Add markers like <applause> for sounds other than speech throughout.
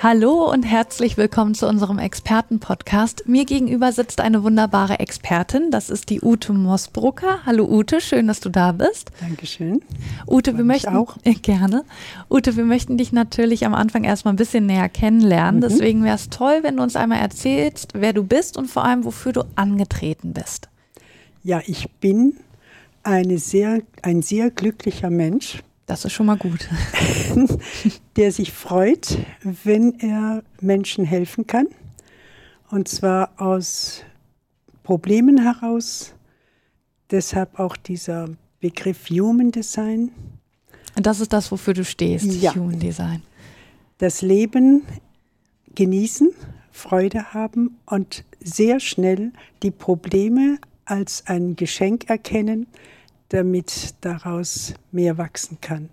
Hallo und herzlich willkommen zu unserem Experten-Podcast. Mir gegenüber sitzt eine wunderbare Expertin. Das ist die Ute Mosbrucker. Hallo Ute, schön, dass du da bist. Dankeschön. Ute, wir möchten auch. <laughs> Gerne. Ute, wir möchten dich natürlich am Anfang erstmal ein bisschen näher kennenlernen. Mhm. Deswegen wäre es toll, wenn du uns einmal erzählst, wer du bist und vor allem, wofür du angetreten bist. Ja, ich bin eine sehr, ein sehr glücklicher Mensch das ist schon mal gut. <laughs> der sich freut, wenn er Menschen helfen kann. Und zwar aus Problemen heraus. Deshalb auch dieser Begriff Human Design. Und das ist das, wofür du stehst, ja. Human Design. Das Leben genießen, Freude haben und sehr schnell die Probleme als ein Geschenk erkennen, damit daraus mehr wachsen kann.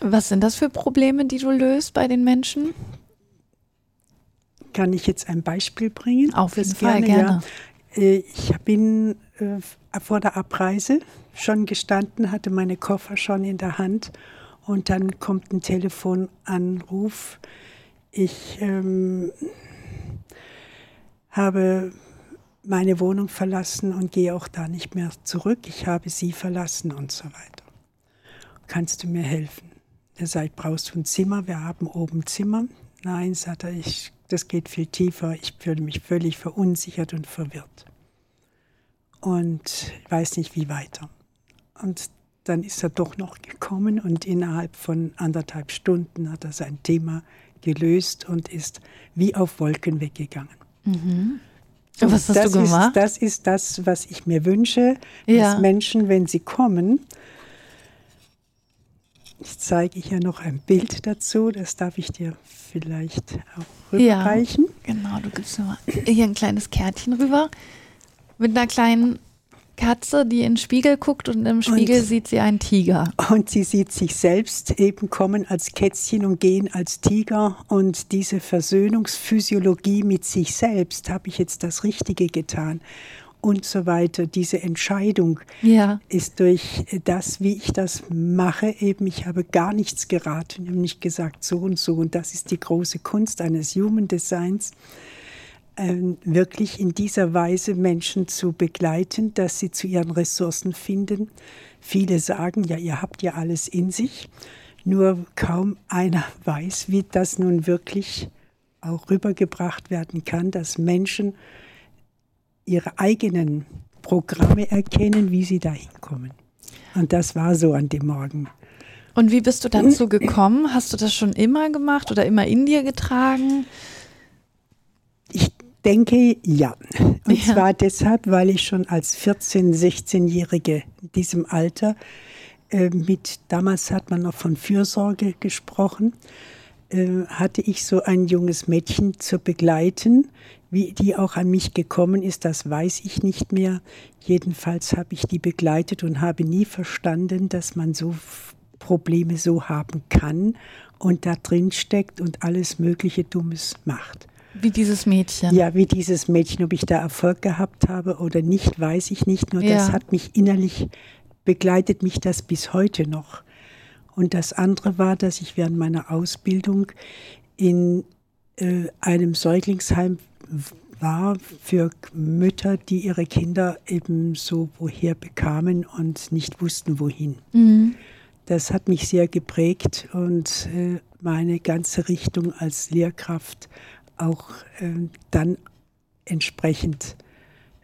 Was sind das für Probleme, die du löst bei den Menschen? Kann ich jetzt ein Beispiel bringen? Auf jeden Fall, gerne. Ja. Äh, ich bin äh, vor der Abreise schon gestanden, hatte meine Koffer schon in der Hand und dann kommt ein Telefonanruf. Ich ähm, habe meine Wohnung verlassen und gehe auch da nicht mehr zurück. Ich habe sie verlassen und so weiter. Kannst du mir helfen? Er sagt, brauchst du ein Zimmer? Wir haben oben Zimmer. Nein, sagt er, ich, das geht viel tiefer. Ich fühle mich völlig verunsichert und verwirrt. Und ich weiß nicht, wie weiter. Und dann ist er doch noch gekommen und innerhalb von anderthalb Stunden hat er sein Thema gelöst und ist wie auf Wolken weggegangen. Mhm. Was hast das du gemacht? Ist, das ist das, was ich mir wünsche, ja. dass Menschen, wenn sie kommen, ich zeige hier noch ein Bild dazu, das darf ich dir vielleicht auch rüberreichen. Ja, genau, du gibst mir mal hier ein kleines Kärtchen rüber mit einer kleinen Katze, die in den Spiegel guckt und im Spiegel und, sieht sie einen Tiger. Und sie sieht sich selbst eben kommen als Kätzchen und gehen als Tiger. Und diese Versöhnungsphysiologie mit sich selbst, habe ich jetzt das Richtige getan und so weiter. Diese Entscheidung ja. ist durch das, wie ich das mache, eben, ich habe gar nichts geraten, ich habe nicht gesagt so und so. Und das ist die große Kunst eines Human Designs wirklich in dieser Weise Menschen zu begleiten, dass sie zu ihren Ressourcen finden. Viele sagen, ja, ihr habt ja alles in sich, nur kaum einer <laughs> weiß, wie das nun wirklich auch rübergebracht werden kann, dass Menschen ihre eigenen Programme erkennen, wie sie dahin kommen. Und das war so an dem Morgen. Und wie bist du dazu gekommen? Hast du das schon immer gemacht oder immer in dir getragen? Ich denke ja. Und ja. zwar deshalb, weil ich schon als 14-, 16-Jährige in diesem Alter äh, mit, damals hat man noch von Fürsorge gesprochen, äh, hatte ich so ein junges Mädchen zu begleiten. Wie die auch an mich gekommen ist, das weiß ich nicht mehr. Jedenfalls habe ich die begleitet und habe nie verstanden, dass man so Probleme so haben kann und da drin steckt und alles Mögliche Dummes macht. Wie dieses Mädchen. Ja, wie dieses Mädchen. Ob ich da Erfolg gehabt habe oder nicht, weiß ich nicht. Nur ja. das hat mich innerlich, begleitet mich das bis heute noch. Und das andere war, dass ich während meiner Ausbildung in äh, einem Säuglingsheim war für Mütter, die ihre Kinder eben so woher bekamen und nicht wussten, wohin. Mhm. Das hat mich sehr geprägt und äh, meine ganze Richtung als Lehrkraft auch äh, dann entsprechend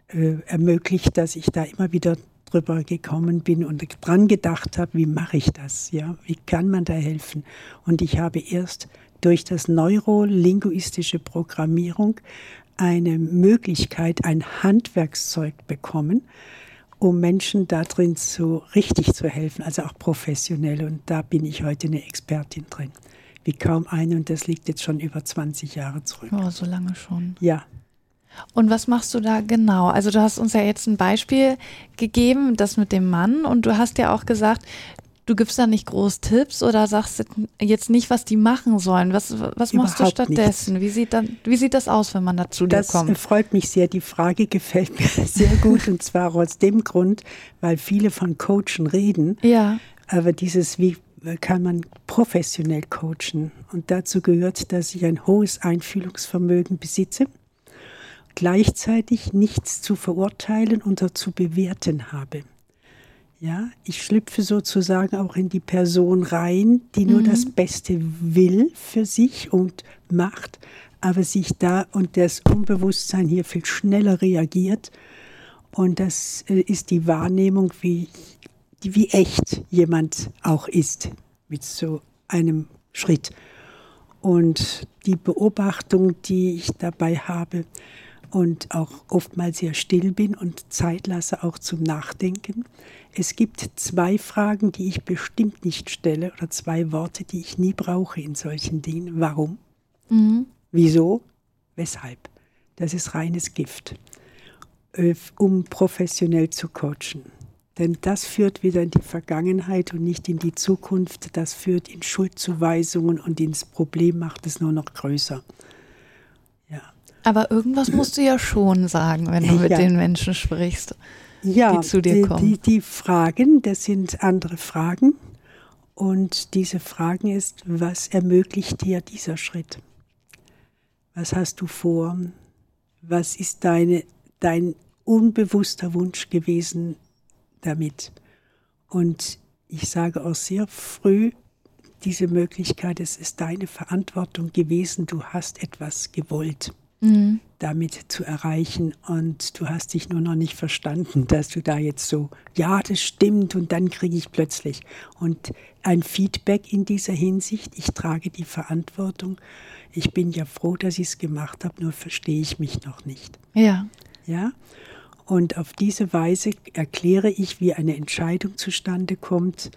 äh, ermöglicht, dass ich da immer wieder drüber gekommen bin und dran gedacht habe, wie mache ich das? Ja, wie kann man da helfen? Und ich habe erst durch das neurolinguistische Programmierung eine Möglichkeit, ein Handwerkszeug bekommen, um Menschen darin so richtig zu helfen, also auch professionell. Und da bin ich heute eine Expertin drin wie kaum eine und das liegt jetzt schon über 20 Jahre zurück. Oh, so lange schon. Ja. Und was machst du da genau? Also du hast uns ja jetzt ein Beispiel gegeben, das mit dem Mann, und du hast ja auch gesagt, du gibst da nicht groß Tipps oder sagst jetzt nicht, was die machen sollen. Was, was machst du stattdessen? Wie sieht, dann, wie sieht das aus, wenn man dazu dir kommt? Das freut mich sehr. Die Frage gefällt mir <laughs> sehr gut und zwar aus dem Grund, weil viele von Coachen reden. Ja. Aber dieses, wie kann man professionell coachen? Und dazu gehört, dass ich ein hohes Einfühlungsvermögen besitze gleichzeitig nichts zu verurteilen oder zu bewerten habe. Ja, ich schlüpfe sozusagen auch in die Person rein, die nur mhm. das Beste will für sich und macht, aber sich da und das Unbewusstsein hier viel schneller reagiert. Und das äh, ist die Wahrnehmung, wie, wie echt jemand auch ist mit so einem Schritt. Und die Beobachtung, die ich dabei habe, und auch oftmals sehr still bin und Zeit lasse auch zum Nachdenken. Es gibt zwei Fragen, die ich bestimmt nicht stelle oder zwei Worte, die ich nie brauche in solchen Dingen. Warum? Mhm. Wieso? Weshalb? Das ist reines Gift, äh, um professionell zu coachen. Denn das führt wieder in die Vergangenheit und nicht in die Zukunft. Das führt in Schuldzuweisungen und ins Problem macht es nur noch größer. Aber irgendwas musst du ja schon sagen, wenn du <laughs> mit ja. den Menschen sprichst, ja, die zu dir kommen. Die, die Fragen, das sind andere Fragen. Und diese Fragen ist, was ermöglicht dir dieser Schritt? Was hast du vor? Was ist deine, dein unbewusster Wunsch gewesen damit? Und ich sage auch sehr früh diese Möglichkeit, es ist deine Verantwortung gewesen, du hast etwas gewollt mhm. damit zu erreichen. Und du hast dich nur noch nicht verstanden, dass du da jetzt so, ja, das stimmt und dann kriege ich plötzlich. Und ein Feedback in dieser Hinsicht, ich trage die Verantwortung. Ich bin ja froh, dass ich es gemacht habe, nur verstehe ich mich noch nicht. Ja. Ja. Und auf diese Weise erkläre ich, wie eine Entscheidung zustande kommt.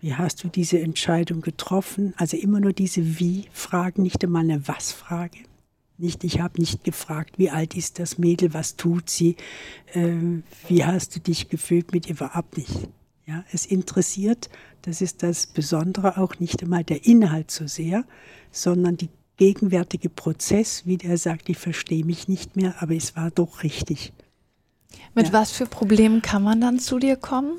Wie hast du diese Entscheidung getroffen? Also immer nur diese Wie-Fragen, nicht einmal eine Was-Frage. Nicht, ich habe nicht gefragt, wie alt ist das Mädel, was tut sie, äh, wie hast du dich gefühlt mit ihr, überhaupt nicht. Ja, es interessiert, das ist das Besondere, auch nicht einmal der Inhalt so sehr, sondern die gegenwärtige Prozess, wie der sagt, ich verstehe mich nicht mehr, aber es war doch richtig. Mit ja. was für Problemen kann man dann zu dir kommen?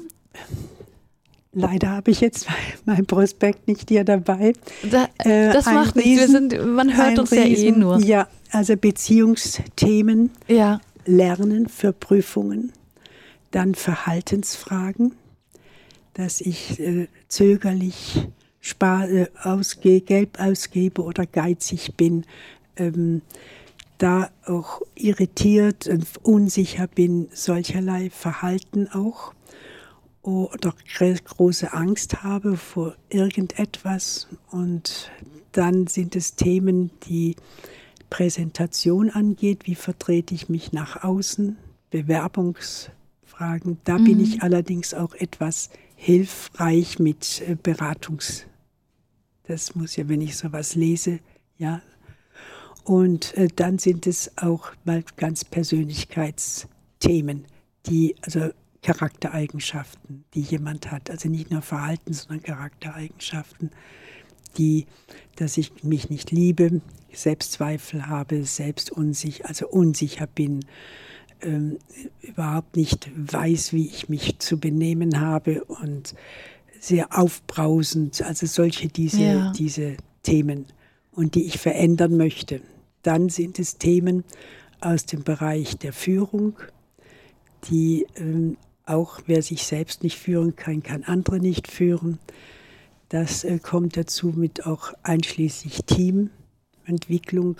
Leider habe ich jetzt mein Prospekt nicht hier dabei. Da, äh, das macht nichts. man hört uns Riesen, ja eh nur. Ja, also Beziehungsthemen, ja. Lernen für Prüfungen, dann Verhaltensfragen, dass ich äh, zögerlich spar, äh, ausgehe, Geld ausgebe oder geizig bin, ähm, da auch irritiert und unsicher bin, solcherlei Verhalten auch oder große Angst habe vor irgendetwas. Und dann sind es Themen, die Präsentation angeht, wie vertrete ich mich nach außen, Bewerbungsfragen. Da mhm. bin ich allerdings auch etwas hilfreich mit äh, Beratungs. Das muss ja, wenn ich sowas lese, ja. Und äh, dann sind es auch mal ganz Persönlichkeitsthemen, die also Charaktereigenschaften, die jemand hat. Also nicht nur Verhalten, sondern Charaktereigenschaften, die, dass ich mich nicht liebe, Selbstzweifel habe, selbst unsicher, also unsicher bin, ähm, überhaupt nicht weiß, wie ich mich zu benehmen habe und sehr aufbrausend, also solche diese, ja. diese Themen und die ich verändern möchte. Dann sind es Themen aus dem Bereich der Führung, die ähm, auch wer sich selbst nicht führen kann, kann andere nicht führen. Das äh, kommt dazu mit auch einschließlich Teamentwicklung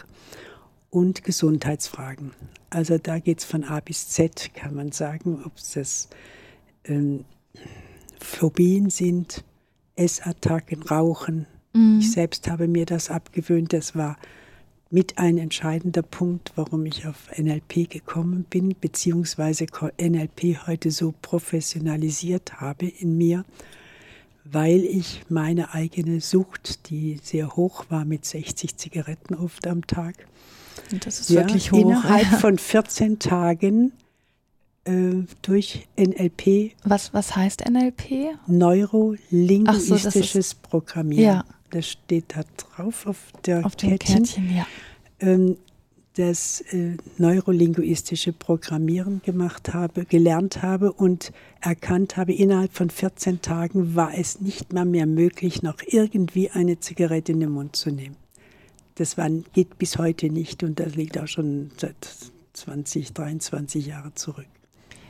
und Gesundheitsfragen. Also da geht es von A bis Z, kann man sagen, ob es das ähm, Phobien sind, Essattacken, Rauchen. Mhm. Ich selbst habe mir das abgewöhnt. Das war mit ein entscheidender Punkt, warum ich auf NLP gekommen bin, beziehungsweise NLP heute so professionalisiert habe in mir, weil ich meine eigene Sucht, die sehr hoch war mit 60 Zigaretten oft am Tag, Das ist ja, wirklich hoch. Innerhalb <laughs> von 14 Tagen äh, durch NLP. Was, was heißt NLP? Neurolinguistisches so, Programmieren. Ja. Das steht da drauf auf der auf Kärtchen. Kärtchen ja. Ähm, das äh, neurolinguistische Programmieren gemacht habe, gelernt habe und erkannt habe, innerhalb von 14 Tagen war es nicht mal mehr möglich, noch irgendwie eine Zigarette in den Mund zu nehmen. Das war, geht bis heute nicht und das liegt auch schon seit 20, 23 Jahren zurück.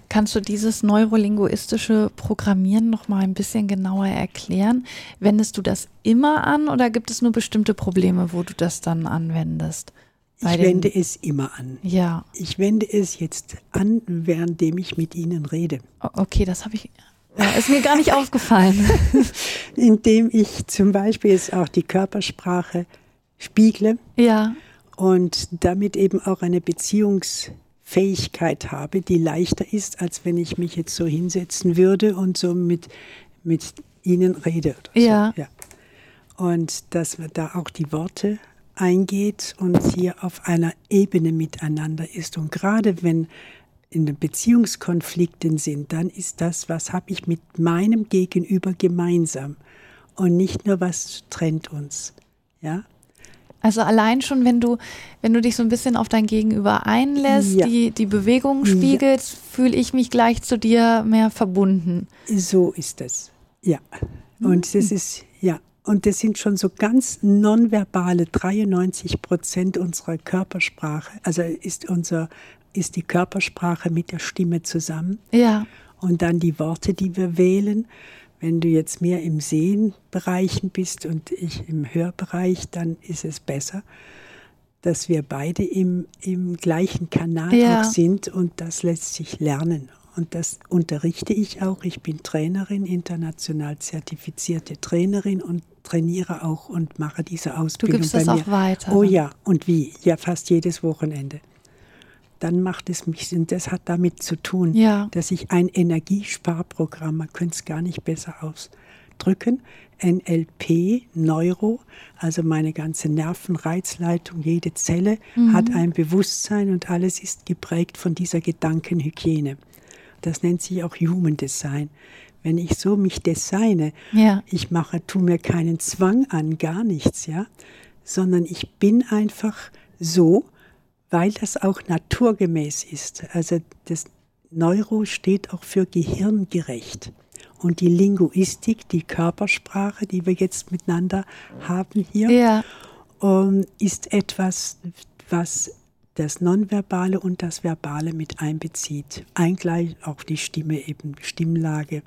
Kannst du dieses neurolinguistische Programmieren noch mal ein bisschen genauer erklären? Wendest du das immer an oder gibt es nur bestimmte Probleme, wo du das dann anwendest? ich wende es immer an. Ja. Ich wende es jetzt an, währenddem ich mit Ihnen rede. Okay, das habe ich. Ist mir gar nicht <laughs> aufgefallen. <laughs> Indem ich zum Beispiel jetzt auch die Körpersprache spiegle. Ja. Und damit eben auch eine Beziehungsfähigkeit habe, die leichter ist, als wenn ich mich jetzt so hinsetzen würde und so mit, mit Ihnen rede. Ja. So. ja. Und dass wir da auch die Worte eingeht und hier auf einer Ebene miteinander ist. Und gerade wenn in den Beziehungskonflikten sind, dann ist das, was habe ich mit meinem Gegenüber gemeinsam und nicht nur, was trennt uns. Ja? Also allein schon, wenn du, wenn du dich so ein bisschen auf dein Gegenüber einlässt, ja. die, die Bewegung spiegelst, ja. fühle ich mich gleich zu dir mehr verbunden. So ist es. Ja. Und mhm. das ist, ja, und das sind schon so ganz nonverbale 93 Prozent unserer Körpersprache. Also ist unser ist die Körpersprache mit der Stimme zusammen. Ja. Und dann die Worte, die wir wählen. Wenn du jetzt mehr im Sehenbereichen bist und ich im Hörbereich, dann ist es besser, dass wir beide im, im gleichen Kanal ja. auch sind und das lässt sich lernen. Und das unterrichte ich auch. Ich bin Trainerin, international zertifizierte Trainerin und trainiere auch und mache diese Ausbildung. Du gibst das auch weiter. Oh ja, und wie? Ja, fast jedes Wochenende. Dann macht es mich, und das hat damit zu tun, ja. dass ich ein Energiesparprogramm, man könnte es gar nicht besser ausdrücken, NLP, Neuro, also meine ganze Nervenreizleitung, jede Zelle mhm. hat ein Bewusstsein und alles ist geprägt von dieser Gedankenhygiene. Das nennt sich auch Human Design. Wenn ich so mich designe, ja. ich mache, tu mir keinen Zwang an, gar nichts, ja, sondern ich bin einfach so, weil das auch naturgemäß ist. Also das Neuro steht auch für gehirngerecht. Und die Linguistik, die Körpersprache, die wir jetzt miteinander haben hier, ja. ähm, ist etwas, was das Nonverbale und das Verbale mit einbezieht. Eingleich auch die Stimme eben, Stimmlage.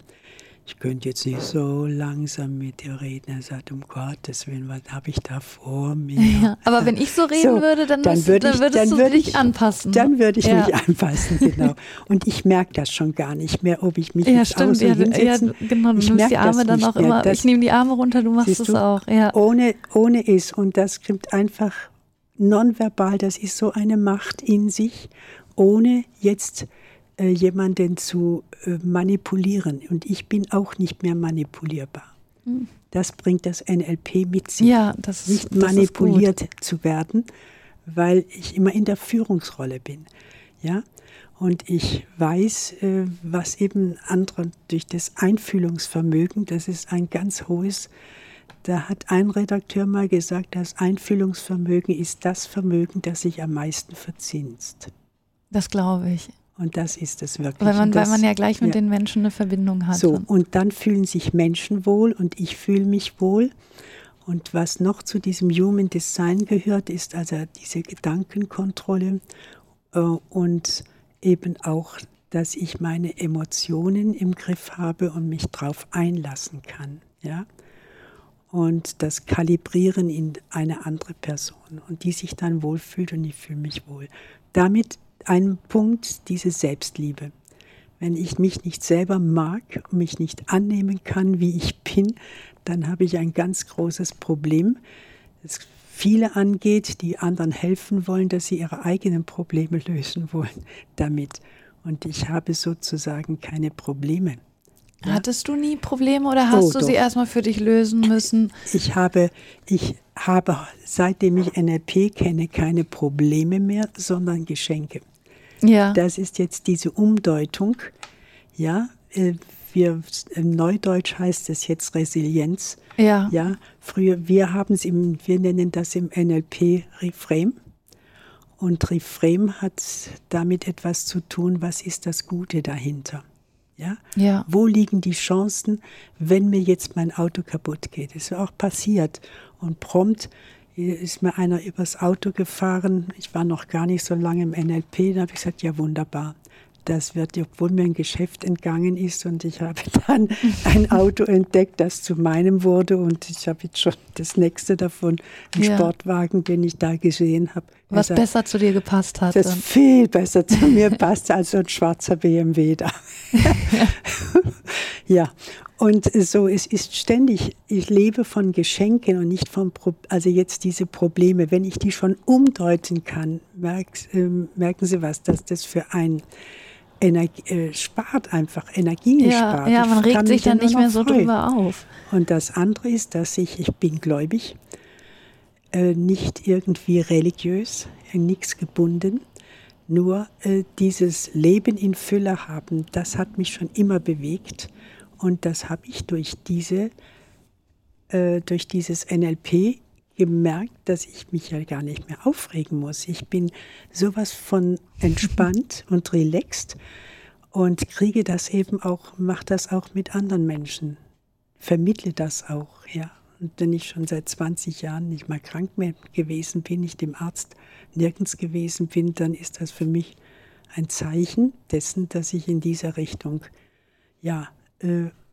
Ich könnte jetzt nicht so langsam mit dir reden. Er sagt, um Gottes Willen, was habe ich da vor mir? <laughs> Ja, aber wenn ich so reden so, würde, dann, dann, würde ich, dann würdest dann du würde dich anpassen. Dann würde ich ja. mich <laughs> anpassen, genau. Und ich merke das schon gar nicht mehr, ob ich mich ja, jetzt stimmt, ja, hinsetzen. Ja, genau, du ich nimmst die Arme dann auch immer. Das, ich nehme die Arme runter, du machst es auch. Ja. Ohne, ohne es. Und das kommt einfach nonverbal, das ist so eine Macht in sich, ohne jetzt jemanden zu äh, manipulieren. Und ich bin auch nicht mehr manipulierbar. Hm. Das bringt das NLP mit sich. Ja, das nicht das manipuliert zu werden, weil ich immer in der Führungsrolle bin. Ja? Und ich weiß, äh, was eben andere durch das Einfühlungsvermögen, das ist ein ganz hohes da hat ein Redakteur mal gesagt, das Einfühlungsvermögen ist das Vermögen, das sich am meisten verzinst. Das glaube ich. Und das ist es wirklich. Weil man, das, weil man ja gleich mit ja. den Menschen eine Verbindung hat. So, und dann fühlen sich Menschen wohl und ich fühle mich wohl. Und was noch zu diesem Human Design gehört, ist also diese Gedankenkontrolle äh, und eben auch, dass ich meine Emotionen im Griff habe und mich darauf einlassen kann. Ja? und das Kalibrieren in eine andere Person und die sich dann wohlfühlt und ich fühle mich wohl. Damit ein Punkt, diese Selbstliebe. Wenn ich mich nicht selber mag und mich nicht annehmen kann, wie ich bin, dann habe ich ein ganz großes Problem, das viele angeht, die anderen helfen wollen, dass sie ihre eigenen Probleme lösen wollen damit. Und ich habe sozusagen keine Probleme. Ja. Hattest du nie Probleme oder hast oh, du doch. sie erstmal für dich lösen müssen? Ich habe, ich habe, seitdem ich NLP kenne, keine Probleme mehr, sondern Geschenke. Ja. Das ist jetzt diese Umdeutung. Ja, äh, wir, im Neudeutsch heißt es jetzt Resilienz. Ja. Ja, früher, wir haben es im, wir nennen das im NLP Reframe. Und Reframe hat damit etwas zu tun, was ist das Gute dahinter? Ja? ja? Wo liegen die Chancen, wenn mir jetzt mein Auto kaputt geht? Das ist auch passiert. Und prompt ist mir einer übers Auto gefahren. Ich war noch gar nicht so lange im NLP. Da habe ich gesagt, ja wunderbar das wird, obwohl mir ein Geschäft entgangen ist und ich habe <laughs> dann ein Auto entdeckt, das zu meinem wurde und ich habe jetzt schon das nächste davon, einen ja. Sportwagen, den ich da gesehen habe. Was also, besser zu dir gepasst hat. Das viel besser zu <laughs> mir passt als so ein schwarzer BMW da. <laughs> ja, und so, es ist ständig, ich lebe von Geschenken und nicht von, Pro also jetzt diese Probleme. Wenn ich die schon umdeuten kann, merk, äh, merken Sie was, dass das für ein Energie, äh, spart einfach, Energien ja, spart. Ja, man regt sich dann nicht mehr so freuen. drüber auf. Und das andere ist, dass ich, ich bin gläubig, äh, nicht irgendwie religiös, nichts gebunden, nur äh, dieses Leben in Fülle haben, das hat mich schon immer bewegt und das habe ich durch diese, äh, durch dieses NLP gemerkt, dass ich mich ja gar nicht mehr aufregen muss. Ich bin sowas von <laughs> entspannt und relaxed und kriege das eben auch, mache das auch mit anderen Menschen, vermittle das auch, ja. Und wenn ich schon seit 20 Jahren nicht mal krank mehr gewesen bin, nicht dem Arzt nirgends gewesen bin, dann ist das für mich ein Zeichen dessen, dass ich in dieser Richtung, ja,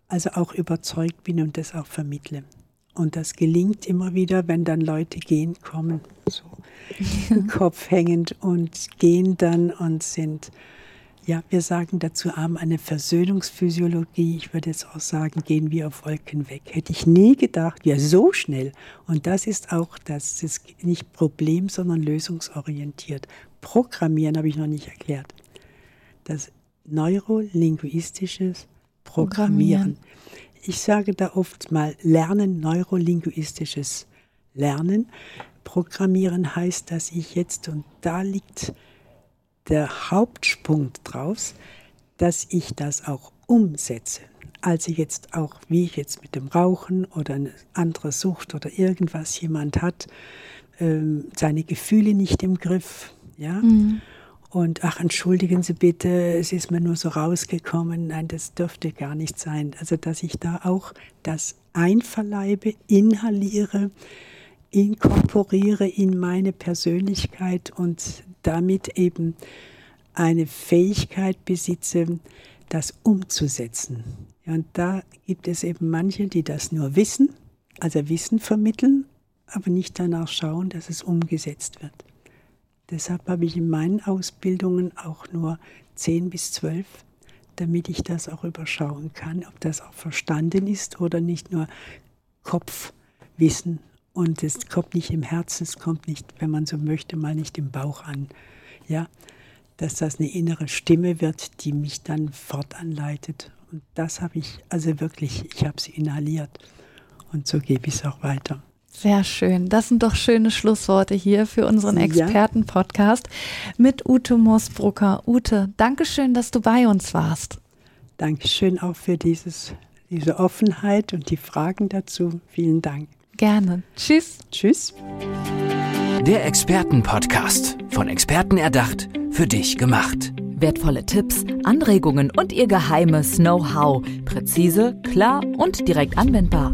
also auch überzeugt bin und das auch vermittle. Und das gelingt immer wieder, wenn dann Leute gehen, kommen, so im <laughs> Kopf hängend und gehen dann und sind, ja, wir sagen dazu haben eine Versöhnungsphysiologie. Ich würde jetzt auch sagen, gehen wir auf Wolken weg. Hätte ich nie gedacht, ja, so schnell. Und das ist auch, das ist nicht Problem, sondern lösungsorientiert. Programmieren habe ich noch nicht erklärt. Das neurolinguistisches Programmieren. Ich sage da oft mal Lernen, neurolinguistisches Lernen. Programmieren heißt, dass ich jetzt, und da liegt der Hauptpunkt draus, dass ich das auch umsetze. Also jetzt auch, wie ich jetzt mit dem Rauchen oder eine andere Sucht oder irgendwas jemand hat, ähm, seine Gefühle nicht im Griff, ja. Mhm und ach, entschuldigen Sie bitte, es ist mir nur so rausgekommen. Nein, das dürfte gar nicht sein. Also, dass ich da auch das einverleibe, inhaliere, inkorporiere in meine Persönlichkeit und damit eben eine Fähigkeit besitze, das umzusetzen. Und da gibt es eben manche, die das nur wissen, also Wissen vermitteln, aber nicht danach schauen, dass es umgesetzt wird. Deshalb habe ich in meinen Ausbildungen auch nur 10 bis 12, damit ich das auch überschauen kann, ob das auch verstanden ist oder nicht nur Kopfwissen. Und es kommt nicht im Herzen, es kommt nicht, wenn man so möchte, mal nicht im Bauch an. Ja, dass das eine innere Stimme wird, die mich dann fortanleitet. Und das habe ich also wirklich, ich habe sie inhaliert. Und so gebe ich es auch weiter. Sehr schön. Das sind doch schöne Schlussworte hier für unseren Experten-Podcast mit Ute Moosbrucker. Ute, danke schön, dass du bei uns warst. Dankeschön auch für dieses, diese Offenheit und die Fragen dazu. Vielen Dank. Gerne. Tschüss. Tschüss. Der Experten-Podcast. Von Experten erdacht, für dich gemacht. Wertvolle Tipps, Anregungen und ihr geheimes Know-how. Präzise, klar und direkt anwendbar.